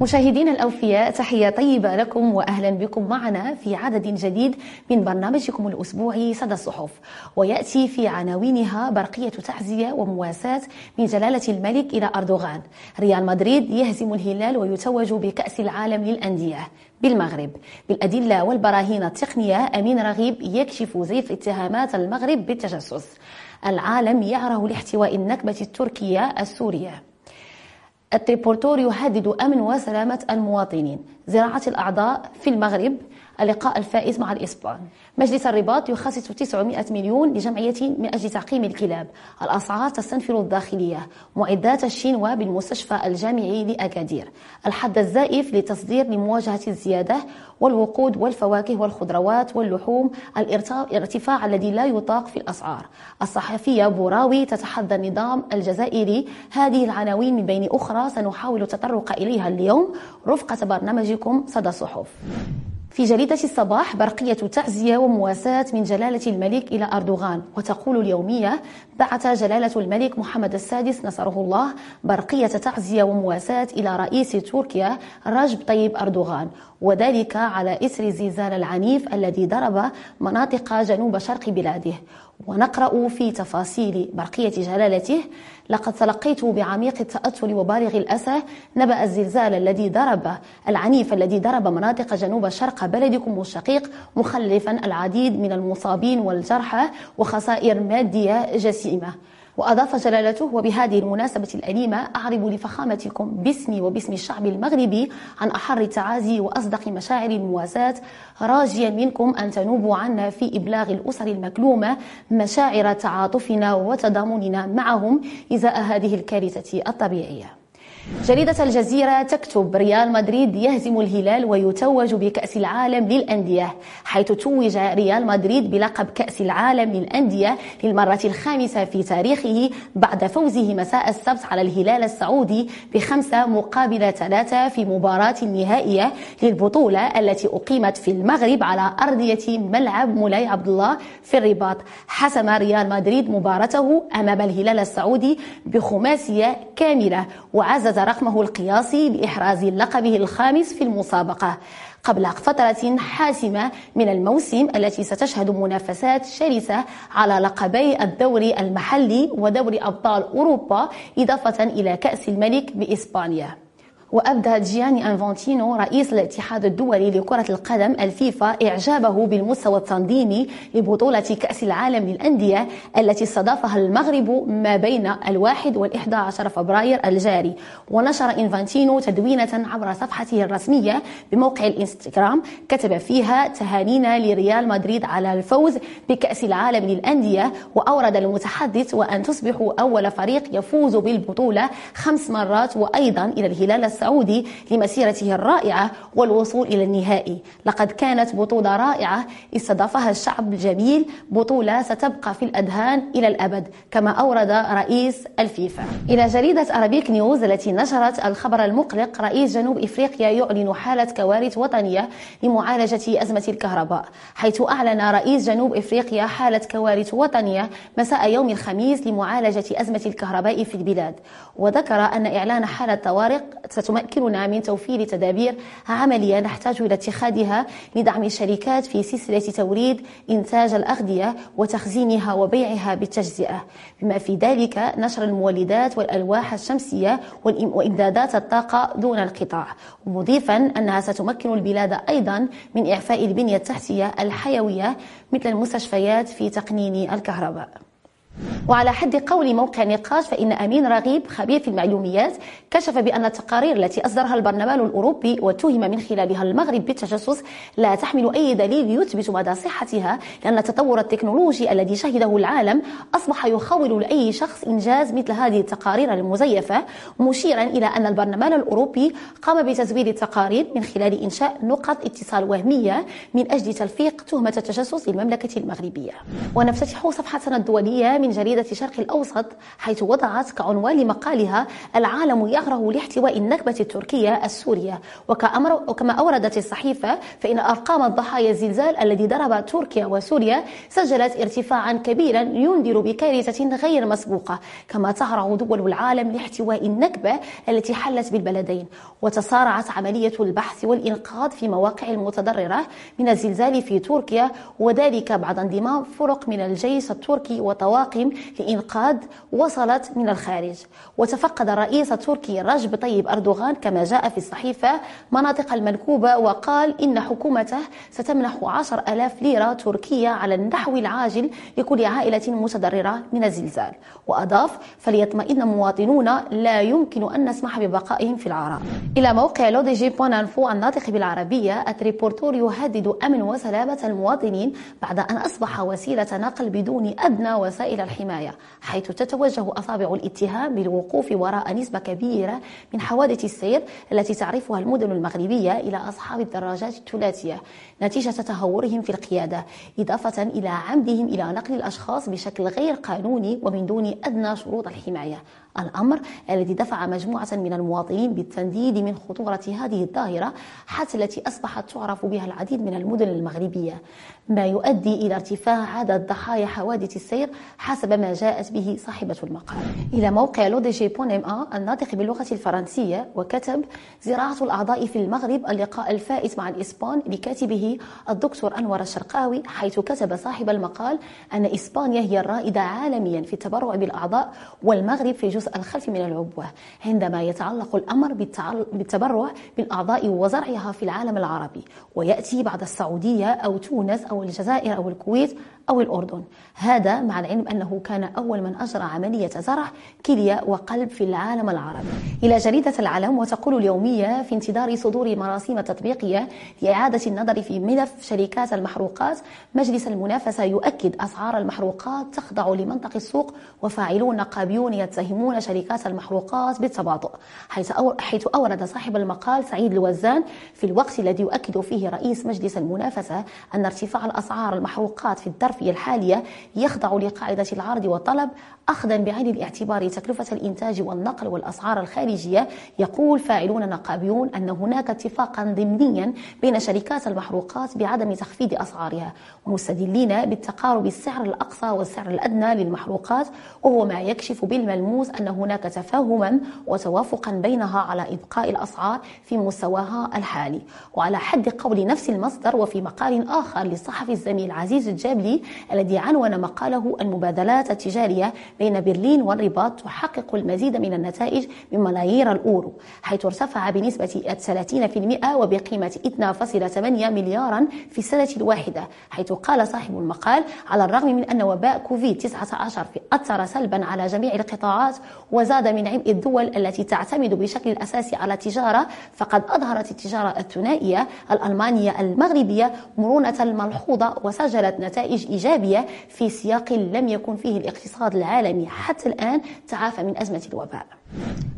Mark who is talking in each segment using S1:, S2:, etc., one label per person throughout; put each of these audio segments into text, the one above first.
S1: مشاهدينا الأوفياء تحية طيبة لكم وأهلا بكم معنا في عدد جديد من برنامجكم الأسبوعي صدى الصحف. ويأتي في عناوينها برقية تعزية ومواساة من جلالة الملك إلى أردوغان. ريال مدريد يهزم الهلال ويتوج بكأس العالم للأندية. بالمغرب. بالأدلة والبراهين التقنية أمين رغيب يكشف زيف اتهامات المغرب بالتجسس. العالم يعره لاحتواء النكبة التركية السورية. التريبورتور يهدد أمن وسلامة المواطنين. زراعة الأعضاء في المغرب اللقاء الفائز مع الإسبان مجلس الرباط يخصص 900 مليون لجمعية من أجل تعقيم الكلاب. الأسعار تستنفر الداخلية. معدات الشينوا بالمستشفى الجامعي لأكادير. الحد الزائف لتصدير لمواجهة الزيادة والوقود والفواكه والخضروات واللحوم. الارتفاع الذي لا يطاق في الأسعار. الصحفية بوراوي تتحدى النظام الجزائري هذه العناوين من بين أخرى. سنحاول التطرق إليها اليوم. رفقة برنامجكم صدى الصحف في جريدة الصباح برقية تعزية ومواساة من جلالة الملك إلى أردوغان وتقول اليومية بعث جلالة الملك محمد السادس نصره الله برقية تعزية ومواساة إلى رئيس تركيا رجب طيب أردوغان وذلك على إثر الزلزال العنيف الذي ضرب مناطق جنوب شرق بلاده. ونقرأ في تفاصيل برقية جلالته. لقد تلقيت بعميق التأثر وبالغ الأسى نبأ الزلزال الذي ضرب العنيف الذي ضرب مناطق جنوب شرق بلدكم الشقيق مخلفا العديد من المصابين والجرحى وخسائر مادية جسيمة. وأضاف جلالته وبهذه المناسبة الأليمة أعرب لفخامتكم باسمي وباسم الشعب المغربي عن أحر التعازي وأصدق مشاعر المواساة راجيا منكم أن تنوبوا عنا في إبلاغ الأسر المكلومة مشاعر تعاطفنا وتضامننا معهم إزاء هذه الكارثة الطبيعية. جريدة الجزيرة تكتب ريال مدريد يهزم الهلال ويتوج بكأس العالم للأندية حيث توج ريال مدريد بلقب كأس العالم للأندية للمرة الخامسة في تاريخه بعد فوزه مساء السبت على الهلال السعودي بخمسة مقابل ثلاثة في مباراة النهائية للبطولة التي أقيمت في المغرب على أرضية ملعب مولاي عبد الله في الرباط. حسم ريال مدريد مباراته أمام الهلال السعودي بخماسية كاملة وعزز رقمه القياسي بإحراز لقبه الخامس في المسابقة قبل فترة حاسمة من الموسم التي ستشهد منافسات شرسة على لقبي الدوري المحلي ودوري أبطال أوروبا إضافة إلى كأس الملك بإسبانيا. وأبدى جياني أنفانتينو رئيس الاتحاد الدولي لكرة القدم الفيفا إعجابه بالمستوى التنظيمي لبطولة كأس العالم للأندية التي استضافها المغرب ما بين الواحد والإحدى عشر فبراير الجاري. ونشر إنفانتينو تدوينة عبر صفحته الرسمية بموقع الإنستغرام كتب فيها تهانينا لريال مدريد على الفوز بكأس العالم للأندية وأورد المتحدث وأن تصبحوا أول فريق يفوز بالبطولة خمس مرات وأيضا إلى الهلال السعودي لمسيرته الرائعة والوصول إلى النهائي. لقد كانت بطولة رائعة استضافها الشعب الجميل بطولة ستبقى في الأذهان إلى الأبد كما أورد رئيس الفيفا. إلى جريدة أرابيك نيوز التي نشرت الخبر المقلق رئيس جنوب إفريقيا يعلن حالة كوارث وطنية لمعالجة أزمة الكهرباء حيث أعلن رئيس جنوب إفريقيا حالة كوارث وطنية مساء يوم الخميس لمعالجة أزمة الكهرباء في البلاد. وذكر أن إعلان حالة طوارئ تمكننا من توفير تدابير عملية نحتاج إلى اتخاذها لدعم الشركات في سلسلة توريد إنتاج الأغذية وتخزينها وبيعها بالتجزئة. بما في ذلك نشر المولدات والألواح الشمسية وإمدادات الطاقة دون انقطاع مضيفا أنها ستمكن البلاد أيضا من إعفاء البنية التحتية الحيوية مثل المستشفيات في تقنين الكهرباء. وعلى حد قول موقع نقاش فإن أمين رغيب خبير في المعلوميات كشف بأن التقارير التي أصدرها البرلمان الأوروبي واتهم من خلالها المغرب بالتجسس لا تحمل أي دليل يثبت مدى صحتها لأن التطور التكنولوجي الذي شهده العالم أصبح يخول لأي شخص إنجاز مثل هذه التقارير المزيفة مشيرا إلى أن البرلمان الأوروبي قام بتزوير التقارير من خلال إنشاء نقط اتصال وهمية من أجل تلفيق تهمة التجسس للمملكة المغربية. ونفتتح صفحتنا الدولية من جريدة جريدة شرق الأوسط حيث وضعت كعنوان لمقالها العالم يغره لاحتواء النكبة التركية السورية وكما أوردت الصحيفة فإن أرقام الضحايا الزلزال الذي ضرب تركيا وسوريا سجلت ارتفاعا كبيرا ينذر بكارثة غير مسبوقة كما تهرع دول العالم لاحتواء النكبة التي حلت بالبلدين. وتصارعت عملية البحث والإنقاذ في مواقع المتضررة من الزلزال في تركيا وذلك بعد انضمام فرق من الجيش التركي وطواقم لإنقاذ وصلت من الخارج. وتفقد الرئيس التركي رجب طيب أردوغان كما جاء في الصحيفة مناطق المنكوبة وقال إن حكومته ستمنح عشر ألاف ليرة تركية على النحو العاجل لكل عائلة متضررة من الزلزال. وأضاف فليطمئن مواطنون لا يمكن أن نسمح ببقائهم في العراء إلى موقع لوديجي بونانفو الناطق بالعربية التريبورتور يهدد أمن وسلامة المواطنين بعد أن أصبح وسيلة نقل بدون أدنى وسائل الحماية. حيث تتوجه أصابع الاتهام بالوقوف وراء نسبة كبيرة من حوادث السير التي تعرفها المدن المغربية إلى أصحاب الدراجات الثلاثية. نتيجة تهورهم في القيادة إضافة إلى عمدهم إلى نقل الأشخاص بشكل غير قانوني ومن دون أدنى شروط الحماية. الأمر الذي دفع مجموعة من المواطنين بالتنديد من خطورة هذه الظاهرة حتى التي أصبحت تعرف بها العديد من المدن المغربية. ما يؤدي إلى ارتفاع عدد ضحايا حوادث السير حسب ما جاءت به صاحبة المقال. إلى موقع لوديجي بون ام آ الناطق باللغة الفرنسية وكتب زراعة الأعضاء في المغرب اللقاء الفائت مع الإسبان لكاتبه الدكتور أنور الشرقاوي حيث كتب صاحب المقال أن إسبانيا هي الرائدة عالميا في التبرع بالأعضاء والمغرب في الجزء الخلفي من العبوة عندما يتعلق الأمر بالتبرع بالأعضاء وزرعها في العالم العربي ويأتي بعد السعودية أو تونس أو الجزائر أو الكويت أو الأردن. هذا مع العلم أنه كان أول من أجرى عملية زرع كلية وقلب في العالم العربي. إلى جريدة العلم وتقول اليومية في انتظار صدور مراسيم تطبيقية لإعادة النظر في ملف شركات المحروقات مجلس المنافسة يؤكد أسعار المحروقات تخضع لمنطق السوق وفاعلون نقابيون يتهمون شركات المحروقات بالتباطؤ حيث أورد صاحب المقال سعيد الوزان في الوقت الذي يؤكد فيه رئيس مجلس المنافسة أن ارتفاع الأسعار المحروقات في الدرف الصرفية الحالية يخضع لقاعدة العرض والطلب أخذا بعين الاعتبار تكلفة الإنتاج والنقل والأسعار الخارجية. يقول فاعلون نقابيون أن هناك اتفاقا ضمنيا بين شركات المحروقات بعدم تخفيض أسعارها ومستدلين بالتقارب السعر الأقصى والسعر الأدنى للمحروقات وهو ما يكشف بالملموس أن هناك تفاهما وتوافقا بينها على إبقاء الأسعار في مستواها الحالي. وعلى حد قول نفس المصدر وفي مقال آخر للصحفي الزميل عزيز الجابلي الذي عنون مقاله المبادلات التجارية بين برلين والرباط تحقق المزيد من النتائج بملايير الأورو حيث ارتفع بنسبة 30% وبقيمة 2.8 مليارا في السنة الواحدة حيث قال صاحب المقال على الرغم من أن وباء كوفيد 19 أثر سلبا على جميع القطاعات وزاد من عبء الدول التي تعتمد بشكل أساسي على التجارة فقد أظهرت التجارة الثنائية الألمانية المغربية مرونة ملحوظة وسجلت نتائج إيجابية في سياق لم يكن فيه الاقتصاد العالمي حتى الآن تعافى من أزمة الوباء.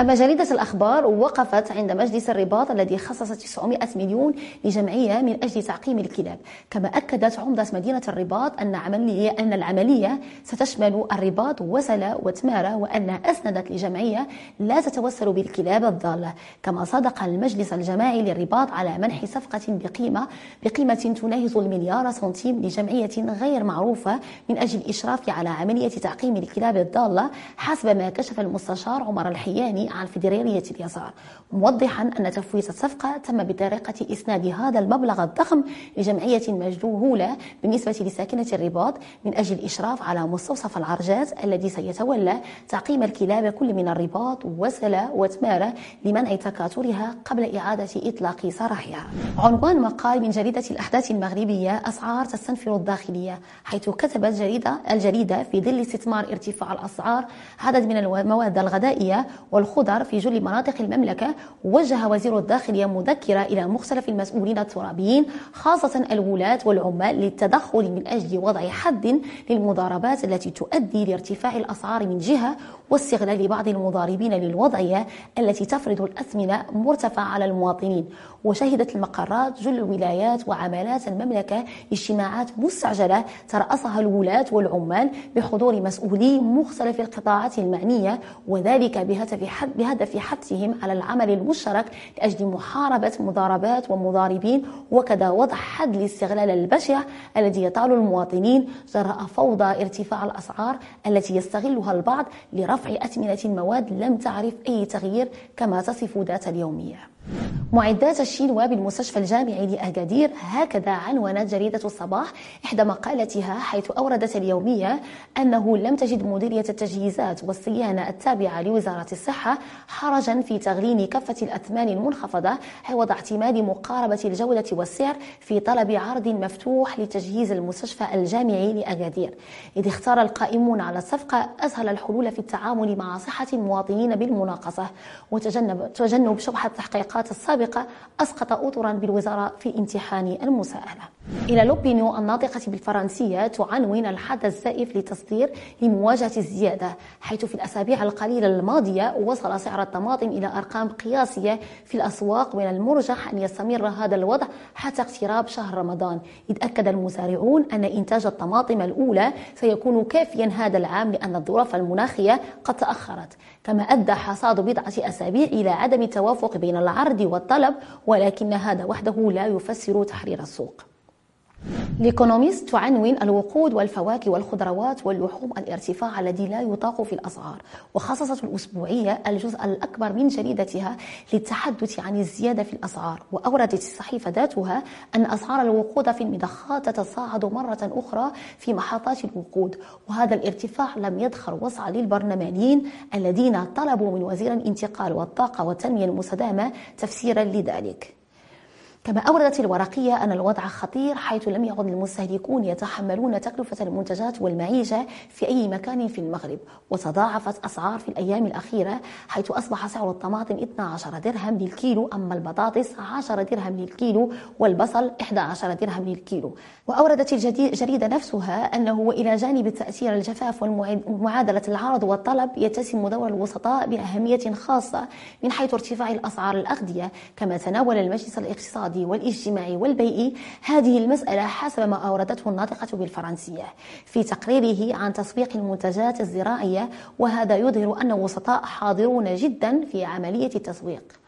S1: أما جريدة الأخبار وقفت عند مجلس الرباط الذي خصص 900 مليون لجمعية من أجل تعقيم الكلاب. كما أكدت عمدة مدينة الرباط أن عملية أن العملية ستشمل الرباط وسلا وتمارة وأنها أسندت لجمعية لا تتوسل بالكلاب الضالة. كما صادق المجلس الجماعي للرباط على منح صفقة بقيمة بقيمة تناهز المليار سنتيم لجمعية غير معروفة من أجل الإشراف على عملية تعقيم الكلاب الضالة حسب ما كشف المستشار عمر الحياني عن فيدرالية اليسار موضحا أن تفويت الصفقة تم بطريقة إسناد هذا المبلغ الضخم لجمعية مجهولة بالنسبة لساكنة الرباط من أجل الإشراف على مستوصف العرجات الذي سيتولى تعقيم الكلاب كل من الرباط وسلا وتمارة لمنع تكاثرها قبل إعادة إطلاق سراحها. عنوان مقال من جريدة الأحداث المغربية أسعار تستنفر الداخلية حيث كتبت جريدة الجريدة في ظل استثمار ارتفاع الأسعار عدد من المواد الغذائية والخضر في جل مناطق المملكة. وجه وزير الداخلية مذكرة إلى مختلف المسؤولين الترابيين خاصة الولاة والعمال للتدخل من أجل وضع حد للمضاربات التي تؤدي لارتفاع الأسعار من جهة واستغلال بعض المضاربين للوضعية التي تفرض الأثمنة مرتفعة على المواطنين. وشهدت المقرات جل الولايات وعمالات المملكة اجتماعات مستعجلة ترأسها الولاة والعمال بحضور مسؤولي مختلف القطاعات المعنية وذلك بهدف حثهم على العمل المشترك لأجل محاربة مضاربات ومضاربين وكذا وضع حد للاستغلال البشع الذي يطال المواطنين جراء فوضى ارتفاع الأسعار التي يستغلها البعض لرفع أثمنة المواد. لم تعرف أي تغيير كما تصف ذات اليومية. معدات الشينوا بالمستشفى الجامعي لأكادير هكذا عنونت جريدة الصباح إحدى مقالتها حيث أوردت اليومية أنه لم تجد مديرية التجهيزات والصيانة التابعة لوزارة الصحة حرجا في تغلين كفة الأثمان المنخفضة عوض اعتماد مقاربة الجودة والسعر في طلب عرض مفتوح لتجهيز المستشفى الجامعي لأكادير. إذ اختار القائمون على الصفقة أسهل الحلول في التعامل مع صحة المواطنين بالمناقصة وتجنب تجنب شبهة التحقيقات السابقة أسقط أطرا بالوزارة في امتحان المساءلة. إلى لوبينيو الناطقة بالفرنسية تعنون الحد الزائف للتصدير لمواجهة الزيادة حيث في الأسابيع القليلة الماضية وصل سعر الطماطم إلى أرقام قياسية في الأسواق من المرجح أن يستمر هذا الوضع حتى اقتراب شهر رمضان. إذ أكد المزارعون أن إنتاج الطماطم الأولى سيكون كافيا هذا العام لأن الظروف المناخية قد تأخرت. كما أدى حصاد بضعة أسابيع إلى عدم التوافق بين العرض والطلب ولكن هذا وحده لا يفسر تحرير السوق. ليكونوميست تعنون الوقود والفواكه والخضروات واللحوم الارتفاع الذي لا يطاق في الأسعار وخصصت الأسبوعية الجزء الأكبر من جريدتها للتحدث عن الزيادة في الأسعار وأوردت الصحيفة ذاتها أن أسعار الوقود في المضخات تتصاعد مرة أخرى في محطات الوقود وهذا الارتفاع لم يدخر وسعا للبرلمانيين الذين طلبوا من وزير الانتقال والطاقة والتنمية المستدامة تفسيرا لذلك. كما أوردت الورقية أن الوضع خطير حيث لم يعد المستهلكون يتحملون تكلفة المنتجات والمعيشة في أي مكان في المغرب. وتضاعفت أسعار في الأيام الأخيرة حيث أصبح سعر الطماطم 12 درهم للكيلو أما البطاطس 10 درهم للكيلو والبصل 11 درهم للكيلو. وأوردت الجريدة نفسها أنه وإلى جانب التأثير الجفاف ومعادلة العرض والطلب يتسم دور الوسطاء بأهمية خاصة من حيث ارتفاع الأسعار الأغذية كما تناول المجلس الاقتصادي. الاقتصادي والاجتماعي والبيئي هذه المسألة حسب ما أوردته الناطقة بالفرنسية. في تقريره عن تسويق المنتجات الزراعية وهذا يظهر أن الوسطاء حاضرون جدا في عملية التسويق.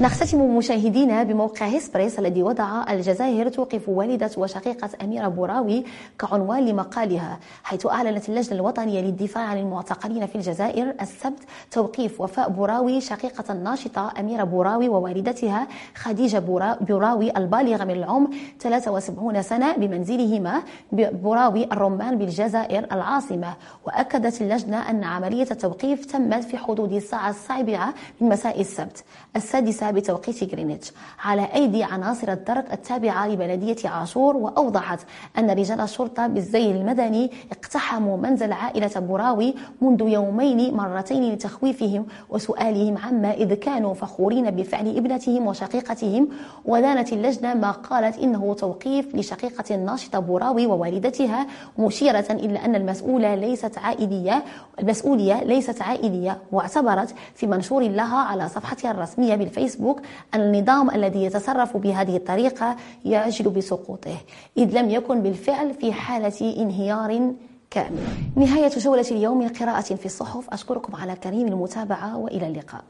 S1: نختتم مشاهدينا بموقع هيسبريس الذي وضع الجزائر توقف والدة وشقيقة أميرة بوراوي كعنوان لمقالها حيث أعلنت اللجنة الوطنية للدفاع عن المعتقلين في الجزائر السبت توقيف وفاء بوراوي شقيقة الناشطة أميرة بوراوي ووالدتها خديجة بوراوي البالغة من العمر 73 سنة بمنزلهما بوراوي الرمان بالجزائر العاصمة. وأكدت اللجنة أن عملية التوقيف تمت في حدود الساعة السابعة من مساء السبت. السادس السادسة بتوقيت غرينتش. على أيدي عناصر الدرك التابعة لبلدية عاشور وأوضحت أن رجال الشرطة بالزي المدني اقتحموا منزل عائلة بوراوي منذ يومين مرتين لتخويفهم وسؤالهم عما إذ كانوا فخورين بفعل ابنتهم وشقيقتهم. ودانت اللجنة ما قالت إنه توقيف لشقيقة الناشطة بوراوي ووالدتها مشيرة إلى أن المسؤولة ليست عائلية المسؤولية ليست عائلية واعتبرت في منشور لها على صفحتها الرسمية بالفيسبوك الفيسبوك النظام الذي يتصرف بهذه الطريقة يعجل بسقوطه إذ لم يكن بالفعل في حالة انهيار كامل. نهاية جولة اليوم من قراءة في الصحف. أشكركم على كريم المتابعة وإلى اللقاء.